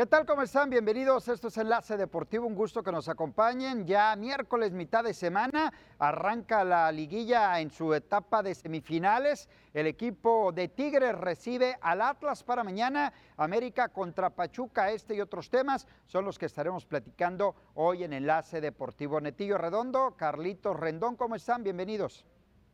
¿Qué tal? ¿Cómo están? Bienvenidos. Esto es Enlace Deportivo. Un gusto que nos acompañen. Ya miércoles, mitad de semana, arranca la liguilla en su etapa de semifinales. El equipo de Tigres recibe al Atlas para mañana. América contra Pachuca. Este y otros temas son los que estaremos platicando hoy en Enlace Deportivo. Netillo Redondo, Carlitos Rendón, ¿cómo están? Bienvenidos.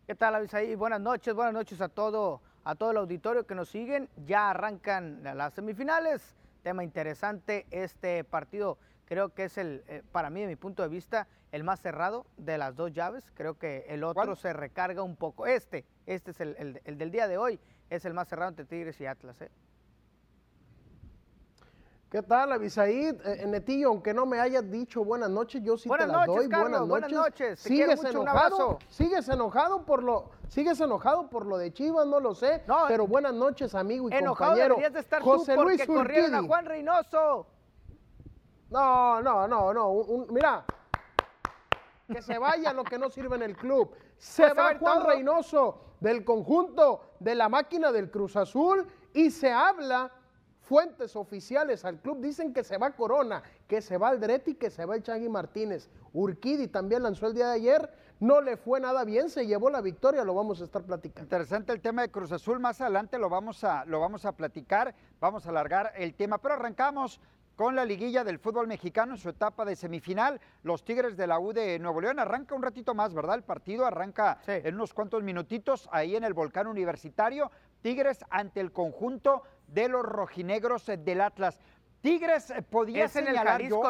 ¿Qué tal, Avisaí? Buenas noches, buenas noches a todo, a todo el auditorio que nos siguen. Ya arrancan las semifinales tema interesante. Este partido creo que es el, eh, para mí, de mi punto de vista, el más cerrado de las dos llaves. Creo que el otro se recarga un poco. Este, este es el, el, del día de hoy, es el más cerrado entre Tigres y Atlas. ¿eh? ¿Qué tal, Abisaid? Eh, eh, Netillo, aunque no me hayas dicho buenas noches, yo sí te las doy. buenas noches. Buenas noches. ¿Sigues enojado? ¿Sigues enojado por lo sigues enojado por lo de Chivas? No lo sé. pero buenas noches, amigo y enojado compañero. de estar José tú porque Luis corrieron a Juan Reynoso. No, no, no, no. mira, que se vaya lo que no sirve en el club. Se va Juan Reynoso del conjunto de la máquina del Cruz Azul y se habla Fuentes oficiales al club dicen que se va Corona, que se va Aldretti, que se va el Chagui Martínez. Urquidi también lanzó el día de ayer, no le fue nada bien, se llevó la victoria, lo vamos a estar platicando. Interesante el tema de Cruz Azul, más adelante lo vamos a, lo vamos a platicar, vamos a alargar el tema, pero arrancamos con la liguilla del fútbol mexicano en su etapa de semifinal. Los Tigres de la U de Nuevo León arranca un ratito más, ¿verdad? El partido arranca en unos cuantos minutitos ahí en el Volcán Universitario. Tigres ante el conjunto de los rojinegros eh, del Atlas. Tigres eh, podía señalar yo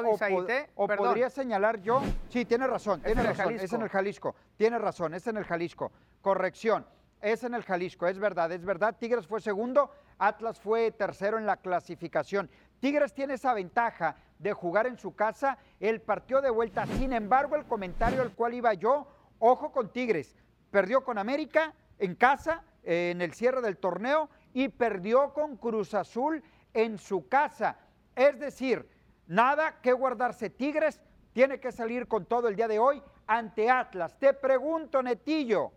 o, podría señalar yo. Sí, tiene razón, tiene razón. Es en el Jalisco. Tiene razón, es en el Jalisco. Corrección. Es en el Jalisco, es verdad, es verdad. Tigres fue segundo, Atlas fue tercero en la clasificación. Tigres tiene esa ventaja de jugar en su casa el partido de vuelta. Sin embargo, el comentario al cual iba yo, ojo con Tigres. Perdió con América en casa eh, en el cierre del torneo y perdió con Cruz Azul en su casa. Es decir, nada que guardarse Tigres, tiene que salir con todo el día de hoy ante Atlas. Te pregunto, Netillo,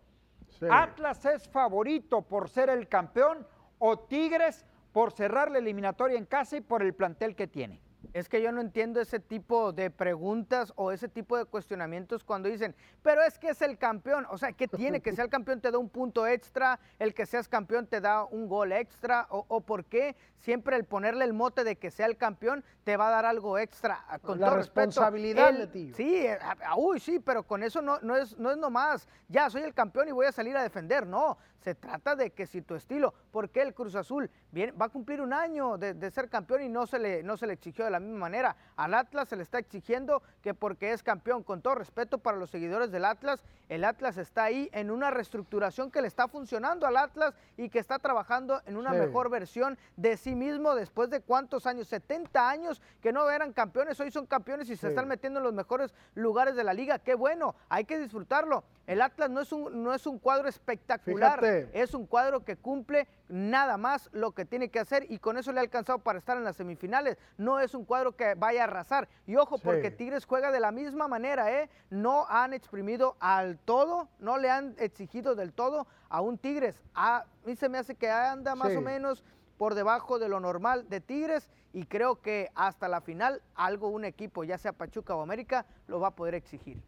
¿Atlas es favorito por ser el campeón o Tigres por cerrar la eliminatoria en casa y por el plantel que tiene? Es que yo no entiendo ese tipo de preguntas o ese tipo de cuestionamientos cuando dicen, pero es que es el campeón. O sea, ¿qué tiene? Que sea el campeón te da un punto extra, el que seas campeón te da un gol extra, o, por qué siempre el ponerle el mote de que sea el campeón te va a dar algo extra. Con La responsabilidad, tío. Sí, eh, uy, sí, pero con eso no, no, es, no es nomás, ya soy el campeón y voy a salir a defender. No, se trata de que si tu estilo, porque el Cruz Azul viene, va a cumplir un año de, ser campeón y no se, le, no se le exigió de la misma manera. Al Atlas se le está exigiendo que porque es campeón, con todo respeto para los seguidores del Atlas, el Atlas está ahí en una reestructuración que le está funcionando al Atlas y que está trabajando en una mejor versión de sí mismo después de cuántos años, 70 años que no eran campeones, hoy son campeones y se están metiendo en los mejores lugares de la liga. Qué bueno, hay que disfrutarlo. El Atlas no es un, no es un cuadro espectacular, es un cuadro que cumple nada más lo que tiene que hacer y con eso le ha alcanzado para estar en las semifinales. No es un cuadro que vaya a arrasar. Y ojo, porque Tigres juega de la misma manera, ¿eh? No han exprimido al todo, no le han exigido del todo a un Tigres. A mí se me hace que anda más o menos por debajo de lo normal de Tigres y creo que hasta la final algo un equipo, ya sea Pachuca o América, lo va a poder exigir.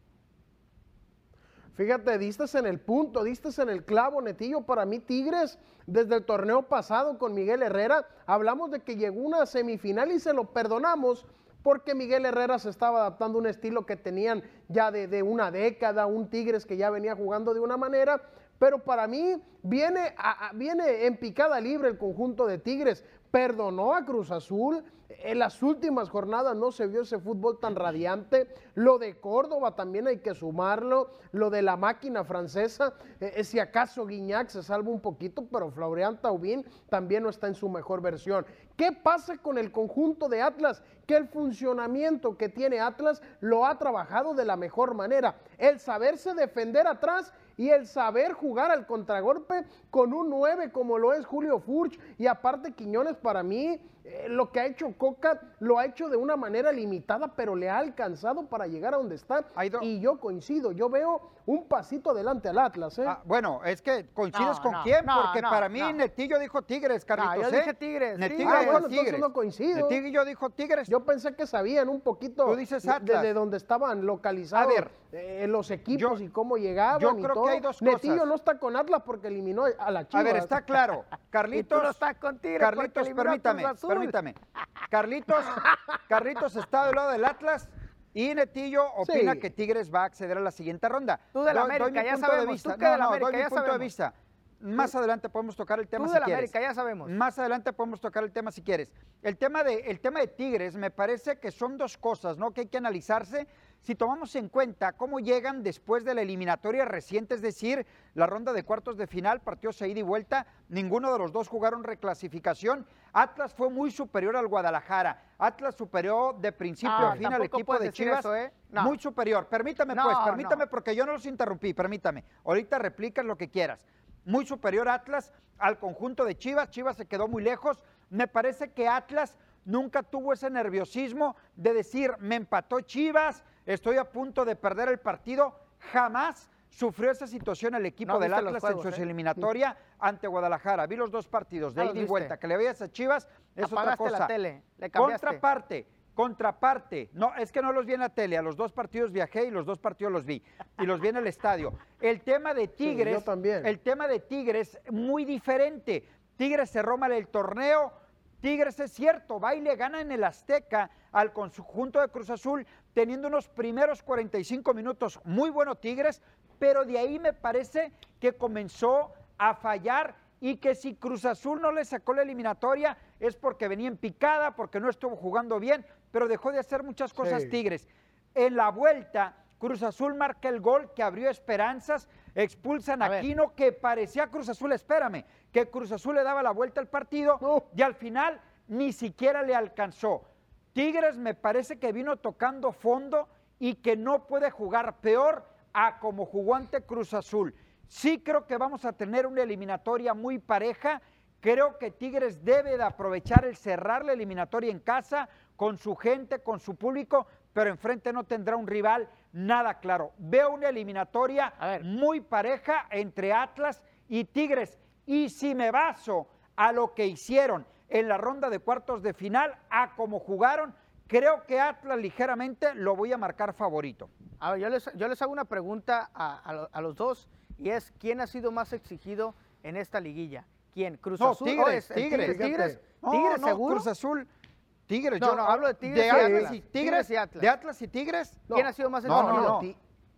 Fíjate, distas en el punto, distas en el clavo, Netillo. Para mí, Tigres, desde el torneo pasado con Miguel Herrera, hablamos de que llegó una semifinal y se lo perdonamos porque Miguel Herrera se estaba adaptando a un estilo que tenían ya de, una década, un Tigres que ya venía jugando de una manera. Pero para mí viene, viene en picada libre el conjunto de Tigres. Perdonó a Cruz Azul, en las últimas jornadas no se vio ese fútbol tan radiante. Lo de Córdoba también hay que sumarlo. Lo de la máquina francesa, eh, eh, si acaso Guiñac se salva un poquito, pero Florian Taubín también no está en su mejor versión. ¿Qué pasa con el conjunto de Atlas? Que el funcionamiento que tiene Atlas lo ha trabajado de la mejor manera. El saberse defender atrás y el saber jugar al contragolpe con un 9 como lo es Julio Furch y aparte Quiñones para mí eh, lo que ha hecho Coca lo ha hecho de una manera limitada, pero le ha alcanzado para llegar a donde está. Y yo coincido, yo veo un pasito adelante al Atlas. ¿eh? Ah, bueno, es que coincides con quién, porque para mí Netillo dijo Tigres, Carlitos. yo dije ¿eh? Tigres. Netillo ah, bueno, Tigres. no coincido. Netillo dijo Tigres. Yo pensé que sabían un poquito Tú dices Atlas. de, dónde estaban localizados eh, los equipos y cómo llegaban. Yo creo que hay dos cosas. Netillo no está con Atlas porque eliminó a la Chivas. A ver, está claro. Carlitos. no estás con Tigres Carlitos, permítame, permítame. Carlitos, Carlitos está del lado del Atlas. Y Netillo opina que Tigres va a acceder a la siguiente ronda. Tú de la América, ya sabemos. De vista. no, no, doy mi punto de vista. Más adelante podemos tocar el tema Tú de la América, ya sabemos. Más adelante podemos tocar el tema si quieres. El tema, de, el tema de Tigres me parece que son dos cosas, ¿no? Que hay que analizarse si tomamos en cuenta cómo llegan después de la eliminatoria reciente, es decir, la ronda de cuartos de final, partió ida y vuelta, ninguno de los dos jugaron reclasificación. Atlas fue muy superior al Guadalajara. Atlas superó de principio a fin al equipo de Chivas. ¿eh? Muy superior. Permítame, pues, permítame, porque yo no los interrumpí, permítame. Ahorita replicas lo que quieras. Muy superior Atlas al conjunto de Chivas. Chivas se quedó muy lejos. Me parece que Atlas nunca tuvo ese nerviosismo de decir, me empató Chivas, estoy a punto de perder el partido. Jamás sufrió esa situación el equipo del Atlas en su ¿eh? eliminatoria ante Guadalajara. Vi los dos partidos de ida y vuelta. Que le veías a Chivas es otra cosa. la tele, Contraparte, contraparte. No, es que no los vi en la tele. A los dos partidos viajé y los dos partidos los vi. Y los vi en el estadio. El tema de Tigres. también. El tema de Tigres, muy diferente. Tigres cerró mal el torneo Tigres es cierto, va y le gana en el Azteca al conjunto de Cruz Azul, teniendo unos primeros 45 minutos muy buenos Tigres, pero de ahí me parece que comenzó a fallar y que si Cruz Azul no le sacó la eliminatoria es porque venía en picada, porque no estuvo jugando bien, pero dejó de hacer muchas cosas Tigres. En la vuelta, Cruz Azul marca el gol que abrió esperanzas, expulsan a, Aquino, que parecía Cruz Azul, espérame, que Cruz Azul le daba la vuelta al partido y al final ni siquiera le alcanzó. Tigres me parece que vino tocando fondo y que no puede jugar peor a como jugó ante Cruz Azul. Sí creo que vamos a tener una eliminatoria muy pareja. Creo que Tigres debe de aprovechar el cerrar la eliminatoria en casa con su gente, con su público, pero enfrente no tendrá un rival nada claro. Veo una eliminatoria muy pareja entre Atlas y Tigres. Y si me baso a lo que hicieron en la ronda de cuartos de final, a cómo jugaron, creo que Atlas ligeramente lo voy a marcar favorito. A ver, yo les, yo les hago una pregunta a, los dos y es, ¿quién ha sido más exigido en esta liguilla? ¿Quién? ¿Cruz Azul? Tigres, tigres, tigres, tigres, seguro. Cruz Azul. Tigres, no, no, hablo de Tigres, y Atlas. Y, tigres, y Atlas. ¿De Atlas y Tigres? ¿Quién ha sido más? No, no, no.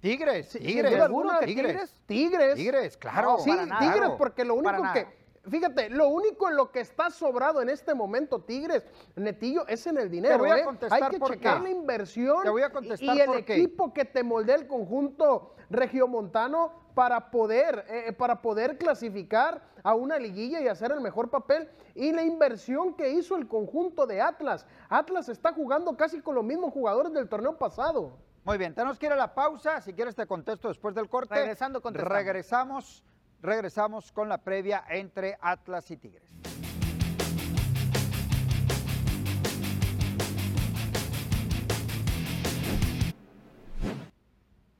Tigres, Tigres. ¿Seguro que Tigres? Tigres. Tigres, claro. sí, Tigres, porque lo único que... Fíjate, lo único en lo que está sobrado en este momento, Tigres, Netillo, es en el dinero. Te voy a ¿eh? contestar Hay que por checar la inversión Te voy a contestar y el equipo que te moldea el conjunto regiomontano para poder, eh, para poder clasificar a una liguilla y hacer el mejor papel. Y la inversión que hizo el conjunto de Atlas. Atlas está jugando casi con los mismos jugadores del torneo pasado. Muy bien, tenemos que ir a la pausa. Si quieres te contesto después del corte. Regresando, Regresamos, regresamos con la previa entre Atlas y Tigres.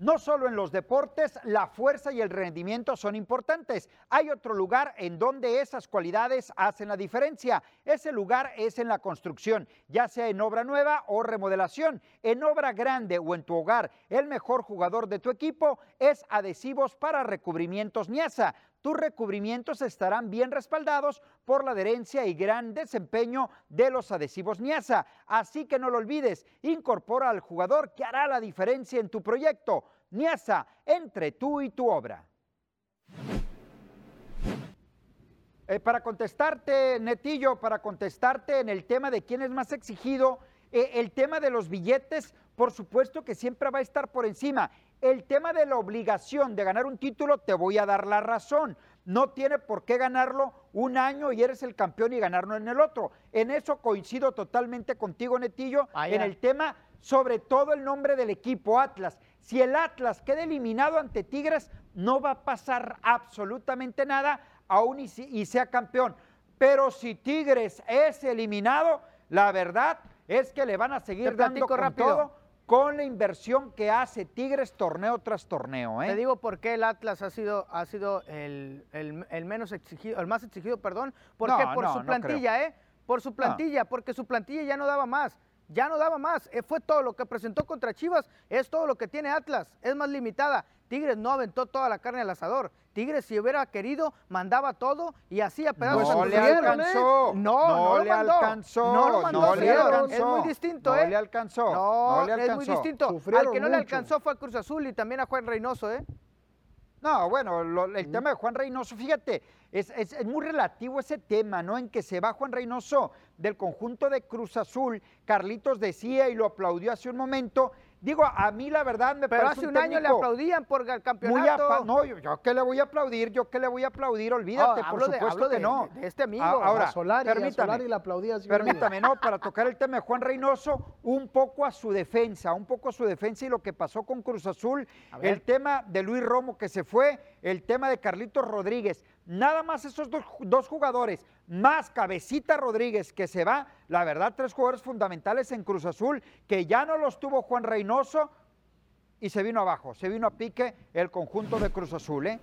No solo en los deportes, la fuerza y el rendimiento son importantes. Hay otro lugar en donde esas cualidades hacen la diferencia. Ese lugar es en la construcción, ya sea en obra nueva o remodelación, en obra grande o en tu hogar. El mejor jugador de tu equipo es Adhesivos para Recubrimientos Niasa tus recubrimientos estarán bien respaldados por la adherencia y gran desempeño de los adhesivos Niasa. Así que no lo olvides, incorpora al jugador que hará la diferencia en tu proyecto. Niasa, entre tú y tu obra. Eh, para contestarte, Netillo, para contestarte en el tema de quién es más exigido, eh, el tema de los billetes, por supuesto que siempre va a estar por encima. El tema de la obligación de ganar un título, te voy a dar la razón. No tiene por qué ganarlo un año y eres el campeón y ganarlo en el otro. En eso coincido totalmente contigo, Netillo, en el tema sobre todo el nombre del equipo Atlas. Si el Atlas queda eliminado ante Tigres, no va a pasar absolutamente nada, aún y, y sea campeón. Pero si Tigres es eliminado, la verdad es que le van a seguir dando con rápido. todo con la inversión que hace Tigres torneo tras torneo. ¿eh? Te digo por qué el Atlas ha sido, ha sido el, el- el menos exigido, el más exigido, perdón, porque No, por no, su no plantilla, ¿eh? Por su plantilla, porque su plantilla ya no daba más. Ya no daba más, Eh, fue todo lo que presentó contra Chivas, es todo lo que tiene Atlas, es más limitada. Tigres no aventó toda la carne al asador. Tigres, si hubiera querido, mandaba todo y hacía pedazos. No sus le. ¿eh? alcanzó. No, no lo le mandó. alcanzó. No lo mandó, no le alcanzó. Es muy distinto, no ¿eh? le alcanzó. No, no le es muy alcanzó. distinto. Sufrieron Al que no le alcanzó fue a Cruz Azul y también a Juan Reynoso, ¿eh? No, bueno, lo- el tema de Juan Reynoso, fíjate, es, es- es muy relativo ese tema, ¿no? En que se va Juan Reynoso del conjunto de Cruz Azul. Carlitos decía y lo aplaudió hace un momento. Digo, a mí la verdad me Pero hace un un año le aplaudían por el muy campeonato. No, yo, yo qué le voy a aplaudir, yo qué le voy a aplaudir, olvídate, No, por hablo de- supuesto hablo que de- no. de este amigo. A- Ahora, a Solari, a permítame. Solari le aplaudía. así, oye. Permítame, no, para tocar el tema de Juan Reynoso, un poco a su defensa, un poco a su defensa y lo que pasó con Cruz Azul, A el tema de Luis Romo que se fue, el tema de Carlitos Rodríguez, nada más esos dos, jugadores, más Cabecita Rodríguez que se va, la verdad, tres jugadores fundamentales en Cruz Azul, que ya no los tuvo Juan Reynoso y se vino abajo, se vino a pique el conjunto de Cruz Azul, ¿eh?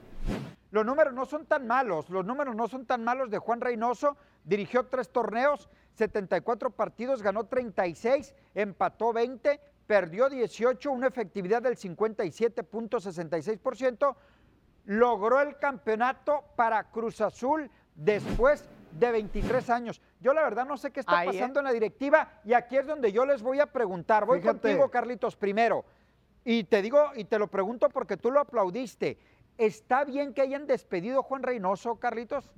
Los números no son tan malos, los números no son tan malos de Juan Reynoso. Dirigió tres torneos, 74 partidos, ganó 36, empató 20, perdió 18, una efectividad del 57.66%. Logró el campeonato para Cruz Azul después de 23 años. Yo la verdad no sé qué está Ahí, ¿eh? pasando en la directiva y aquí es donde yo les voy a preguntar. Voy Fíjate. contigo, Carlitos, primero. Y te digo, y te lo pregunto porque tú lo aplaudiste. ¿Está bien que hayan despedido a Juan Reynoso, Carlitos?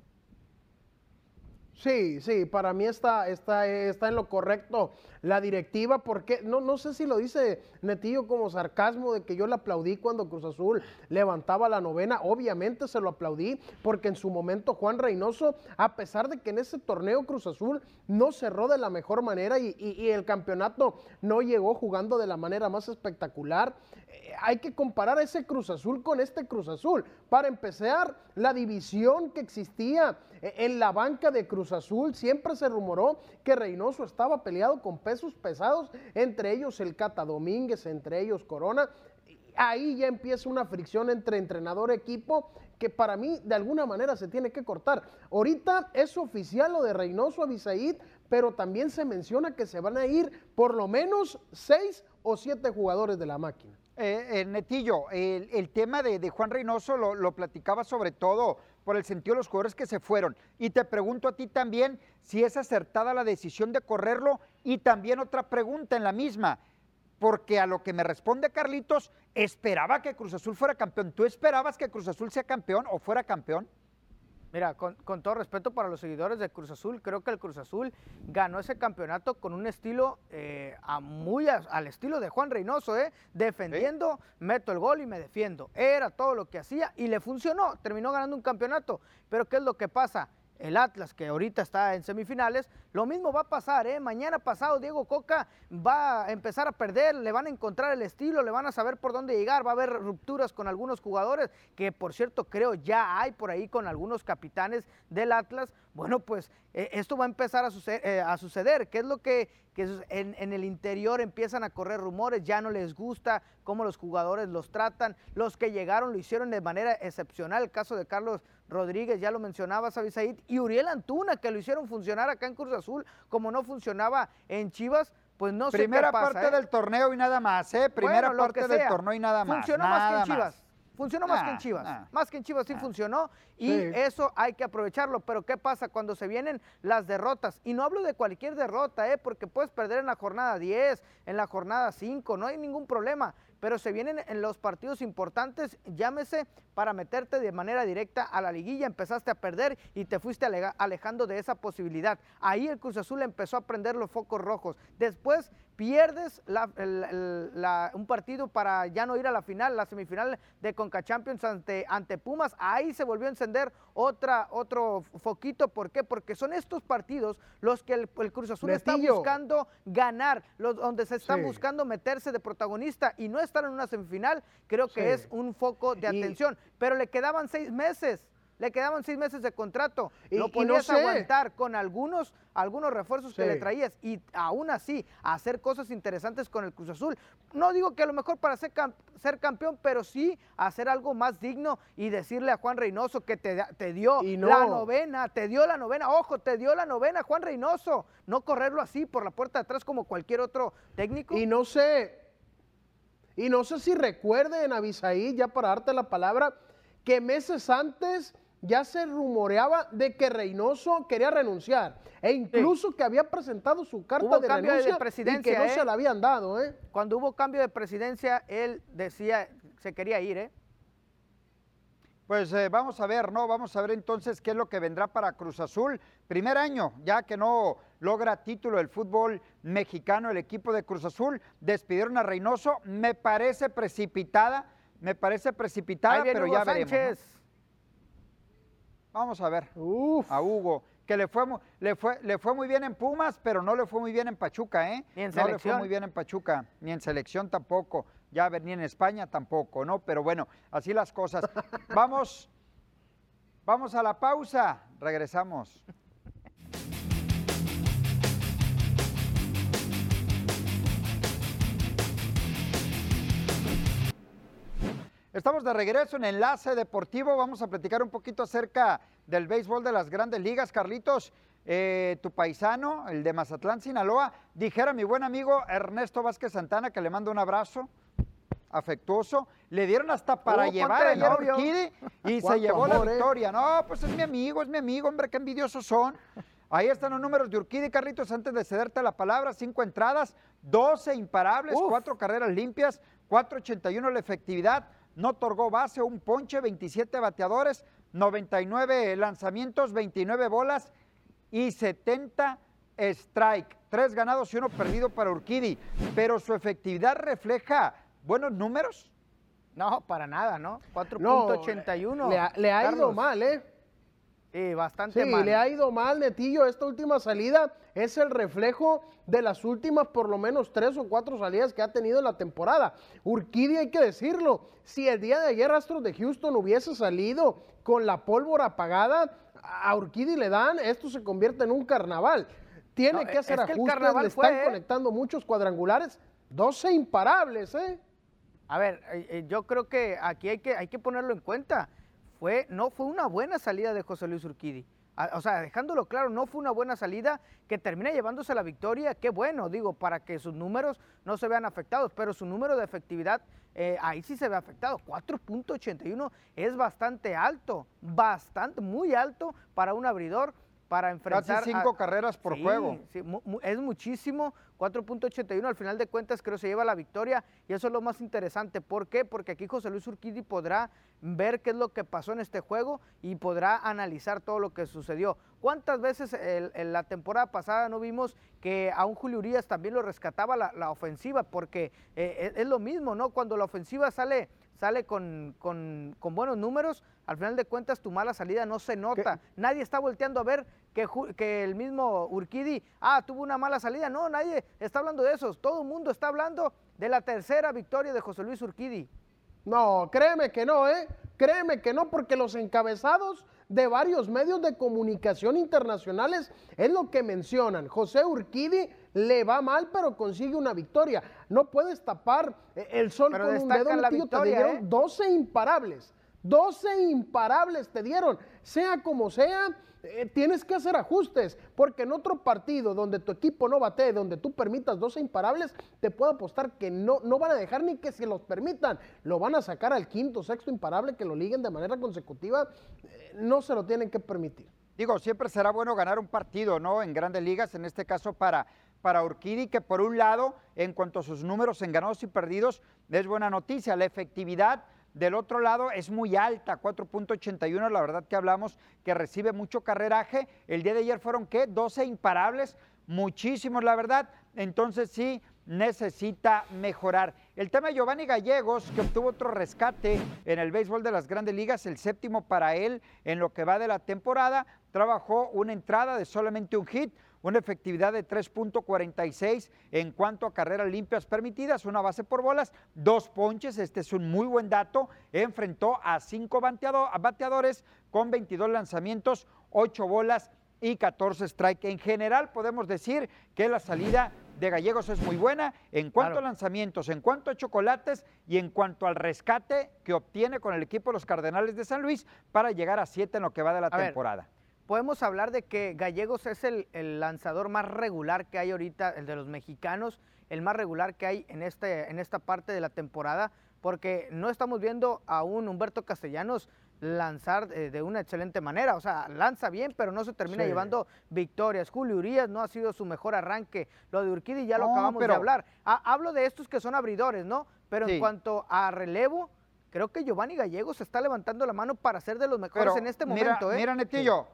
Sí, sí, para mí está, está, está en lo correcto la directiva, porque no, no sé si lo dice Netillo como sarcasmo de que yo le aplaudí cuando Cruz Azul levantaba la novena, obviamente se lo aplaudí, porque en su momento Juan Reynoso, a pesar de que en ese torneo Cruz Azul no cerró de la mejor manera y, y- el campeonato no llegó jugando de la manera más espectacular, eh, hay que comparar ese Cruz Azul con este Cruz Azul. Para empezar, la división que existía en la banca de Cruz Azul, siempre se rumoró que Reynoso estaba peleado con pesos pesados, entre ellos el Cata Domínguez, entre ellos Corona. Ahí ya empieza una fricción entre entrenador e equipo que para mí de alguna manera se tiene que cortar. Ahorita es oficial lo de Reynoso a pero también se menciona que se van a ir por lo menos seis o siete jugadores de la máquina. Eh, eh, Netillo, el, tema de, Juan Reynoso lo platicaba sobre todo por el sentido de los jugadores que se fueron. Y te pregunto a ti también si es acertada la decisión de correrlo. Y también otra pregunta en la misma, porque a lo que me responde Carlitos, esperaba que Cruz Azul fuera campeón. ¿Tú esperabas que Cruz Azul sea campeón o fuera campeón? Mira, con, todo respeto para los seguidores de Cruz Azul, creo que el Cruz Azul ganó ese campeonato con un estilo eh, a muy al estilo de Juan Reynoso, ¿eh? defendiendo, meto el gol y me defiendo. Era todo lo que hacía y le funcionó, terminó ganando un campeonato. Pero ¿qué es lo que pasa? El Atlas, que ahorita está en semifinales, lo mismo va a pasar, ¿eh? Mañana pasado Diego Coca va a empezar a perder, le van a encontrar el estilo, le van a saber por dónde llegar, va a haber rupturas con algunos jugadores, que por cierto creo ya hay por ahí con algunos capitanes del Atlas. Bueno, pues eh, esto va a empezar a, suce- eh, a suceder. ¿Qué es lo que, en, en el interior empiezan a correr rumores? Ya no les gusta cómo los jugadores los tratan. Los que llegaron lo hicieron de manera excepcional. El caso de Carlos Rodríguez, ya lo mencionabas, Abisaid, y Uriel Antuna, que lo hicieron funcionar acá en Cruz Azul, como no funcionaba en Chivas. Pues no sé Primera qué pasa, parte ¿eh? del torneo y nada más, ¿eh? Primera Bueno, parte del torneo y nada más. Funcionó más que en Chivas. Funcionó más que en Nah, Chivas. nah. Más que en Chivas sí Nah. funcionó y Sí. eso hay que aprovecharlo. Pero ¿qué pasa cuando se vienen las derrotas? Y no hablo de cualquier derrota, ¿eh? porque puedes perder en la jornada 10, en la jornada 5, no hay ningún problema. Pero se vienen en los partidos importantes, llámese para meterte de manera directa a la liguilla, empezaste a perder y te fuiste alejando de esa posibilidad. Ahí el Cruz Azul empezó a prender los focos rojos. Después pierdes la- el- el- la- un partido para ya no ir a la final, la semifinal de Conca Champions ante, ante Pumas. Ahí se volvió a encender otra, otro foquito. ¿Por qué? Porque son estos partidos los que el, Cruz Azul está buscando ganar, los, donde se está buscando meterse de protagonista y no estar en una semifinal, creo que es un foco de atención. Pero le quedaban seis meses. Le quedaban seis meses de contrato. Y, lo podías aguantar con algunos, algunos refuerzos que le traías y aún así hacer cosas interesantes con el Cruz Azul. No digo que a lo mejor para ser, ser campeón, pero sí hacer algo más digno y decirle a Juan Reynoso que te, te dio la novena, te dio la novena. Ojo, te dio la novena Juan Reynoso. No correrlo así por la puerta de atrás como cualquier otro técnico. Y no sé, y no sé si recuerden, Avisaí, ya para darte la palabra, que meses antes ya se rumoreaba de que Reynoso quería renunciar e incluso que había presentado su carta de renuncia y que no se ¿eh? la habían dado. ¿eh? Cuando hubo cambio de presidencia, él decía se quería ir, ¿eh? Pues eh, vamos a ver, ¿no? Vamos a ver entonces qué es lo que vendrá para Cruz Azul. Primer año, ya que no logra título el fútbol mexicano, el equipo de Cruz Azul. Despidieron a Reynoso. Me parece precipitada, me parece precipitada, pero ya veremos. Vamos a ver a Hugo, que le fue, le, fue, le fue muy bien en Pumas, pero no le fue muy bien en Pachuca, ¿eh? Ni en no le fue muy bien en Pachuca, ni en selección tampoco, ya ni en España tampoco, ¿no? Pero bueno, así las cosas. vamos, vamos a la pausa, regresamos. Estamos de regreso en Enlace Deportivo. Vamos a platicar un poquito acerca del béisbol de las grandes ligas. Carlitos, eh, tu paisano, el de Mazatlán, Sinaloa, dijera mi buen amigo Ernesto Vázquez Santana, que le mando un abrazo afectuoso. Le dieron hasta para uh, llevar a Urquidi y se llevó la eh. victoria. No, pues es mi amigo, es mi amigo, hombre, qué envidiosos son. Ahí están los números de Urquidi, Carlitos, antes de cederte la palabra, cinco entradas, 12 imparables, cuatro carreras limpias, 4.81 la efectividad, no otorgó base, un ponche, 27 bateadores, 99 lanzamientos, 29 bolas y 70 strike. Tres ganados y uno perdido para Urquidi. Pero su efectividad refleja buenos números. No, para nada, ¿no? 4.81. le, ha ido mal, ¿eh? Sí, bastante mal. Sí, le ha ido mal, Netillo. Esta última salida es el reflejo de las últimas por lo menos tres o cuatro salidas que ha tenido en la temporada. Urquidi, hay que decirlo, si el día de ayer Astros de Houston hubiese salido con la pólvora apagada, a Urquidi le dan, esto se convierte en un carnaval. Tiene que hacer ajustes, le están ¿eh? conectando muchos cuadrangulares, 12 imparables, ¿eh? A ver, eh, eh, yo creo que aquí hay que, hay que ponerlo en cuenta no fue una buena salida de José Luis Urquidi. O sea, dejándolo claro, no fue una buena salida que termina llevándose la victoria. Qué bueno, digo, para que sus números no se vean afectados, pero su número de efectividad eh, ahí sí se ve afectado. 4.81 es bastante alto, bastante, muy alto para un abridor para enfrentar. Casi cinco carreras por juego. Sí, es muchísimo. 4.81 al final de cuentas creo se lleva la victoria y eso es lo más interesante. ¿Por qué? Porque aquí José Luis Urquidi podrá ver qué es lo que pasó en este juego y podrá analizar todo lo que sucedió. ¿Cuántas veces en la temporada pasada no vimos que a un Julio Urias también lo rescataba la, ofensiva? Porque eh, es, lo mismo, ¿no? Cuando la ofensiva sale sale con, con, buenos números, al final de cuentas tu mala salida no se nota. Nadie está volteando a ver que, que, el mismo Urquidi, ah, tuvo una mala salida. No, nadie está hablando de eso. Todo el mundo está hablando de la tercera victoria de José Luis Urquidi. No, créeme que no, ¿eh? Créeme que no, porque los encabezados de varios medios de comunicación internacionales es lo que mencionan. José Urquidi le va mal, pero consigue una victoria. No puedes tapar eh, el sol con un dedo, la tío, te dieron 12 ¿eh? imparables. 12 imparables te dieron. Sea como sea, eh, tienes que hacer ajustes, porque en otro partido donde tu equipo no bate, donde tú permitas 12 imparables, te puedo apostar que no, no van a dejar ni que se los permitan. Lo van a sacar al quinto, sexto imparable, que lo liguen de manera consecutiva. Eh, no se lo tienen que permitir. Digo, siempre será bueno ganar un partido, ¿no? En grandes ligas, en este caso para, para Urquidi, que por un lado, en cuanto a sus números en ganados y perdidos, es buena noticia. La efectividad del otro lado es muy alta, 4.81, la verdad que hablamos que recibe mucho carreraje. El día de ayer fueron, ¿qué? 12 imparables, muchísimos, la verdad. Entonces sí, necesita mejorar. El tema de Giovanni Gallegos, que obtuvo otro rescate en el béisbol de las grandes ligas, el séptimo para él en lo que va de la temporada, trabajó una entrada de solamente un hit, una efectividad de 3.46 en cuanto a carreras limpias permitidas, una base por bolas, dos ponches, este es un muy buen dato, enfrentó a cinco bateadores con 22 lanzamientos, ocho bolas y 14 strike. En general podemos decir que la salida de Gallegos es muy buena en cuanto a lanzamientos, en cuanto a chocolates y en cuanto al rescate que obtiene con el equipo de los Cardenales de San Luis para llegar a siete en lo que va de la temporada podemos hablar de que Gallegos es el, lanzador más regular que hay ahorita, el de los mexicanos, el más regular que hay en, este, en esta parte de la temporada, porque no estamos viendo a un Humberto Castellanos lanzar de, una excelente manera, o sea, lanza bien, pero no se termina llevando victorias. Julio Urias no ha sido su mejor arranque, lo de Urquidi ya lo acabamos de hablar. hablo de estos que son abridores, ¿no? Pero en cuanto a relevo, creo que Giovanni Gallegos está levantando la mano para ser de los mejores en este momento. ¿eh? Mira, Netillo,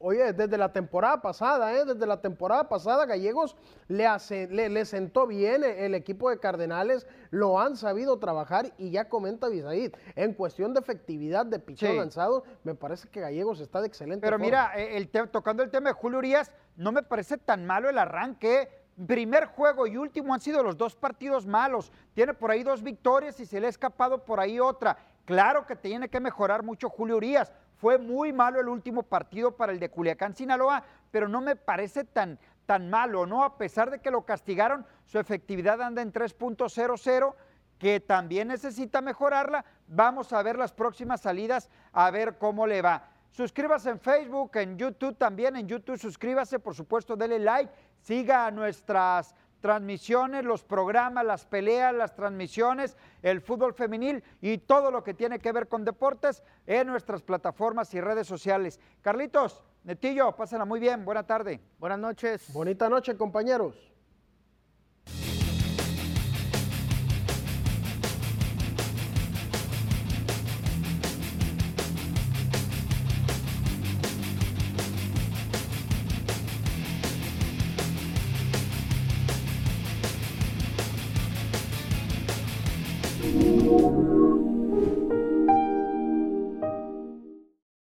Oye, desde la temporada pasada, ¿eh? desde la temporada pasada, Gallegos le, hace, le, sentó bien el equipo de Cardenales, lo han sabido trabajar y ya comenta Bisaid, en cuestión de efectividad de pichón lanzado, me parece que Gallegos está de excelente Pero mira, eh, el tocando el tema de Julio Urias, no me parece tan malo el arranque. Primer juego y último han sido los dos partidos malos. Tiene por ahí dos victorias y se le ha escapado por ahí otra. Claro que tiene que mejorar mucho Julio Urias, fue muy malo el último partido para el de Culiacán, Sinaloa, pero no me parece tan, tan malo, ¿no? A pesar de que lo castigaron, su efectividad anda en 3.00, que también necesita mejorarla. Vamos a ver las próximas salidas, a ver cómo le va. Suscríbase en Facebook, en YouTube también, en YouTube suscríbase, por supuesto, dele like, siga nuestras transmisiones, los programas, las peleas, las transmisiones, el fútbol femenil y todo lo que tiene que ver con deportes en nuestras plataformas y redes sociales. Carlitos, Netillo, pásenla muy bien, buena tarde. Buenas noches. Bonita noche, compañeros.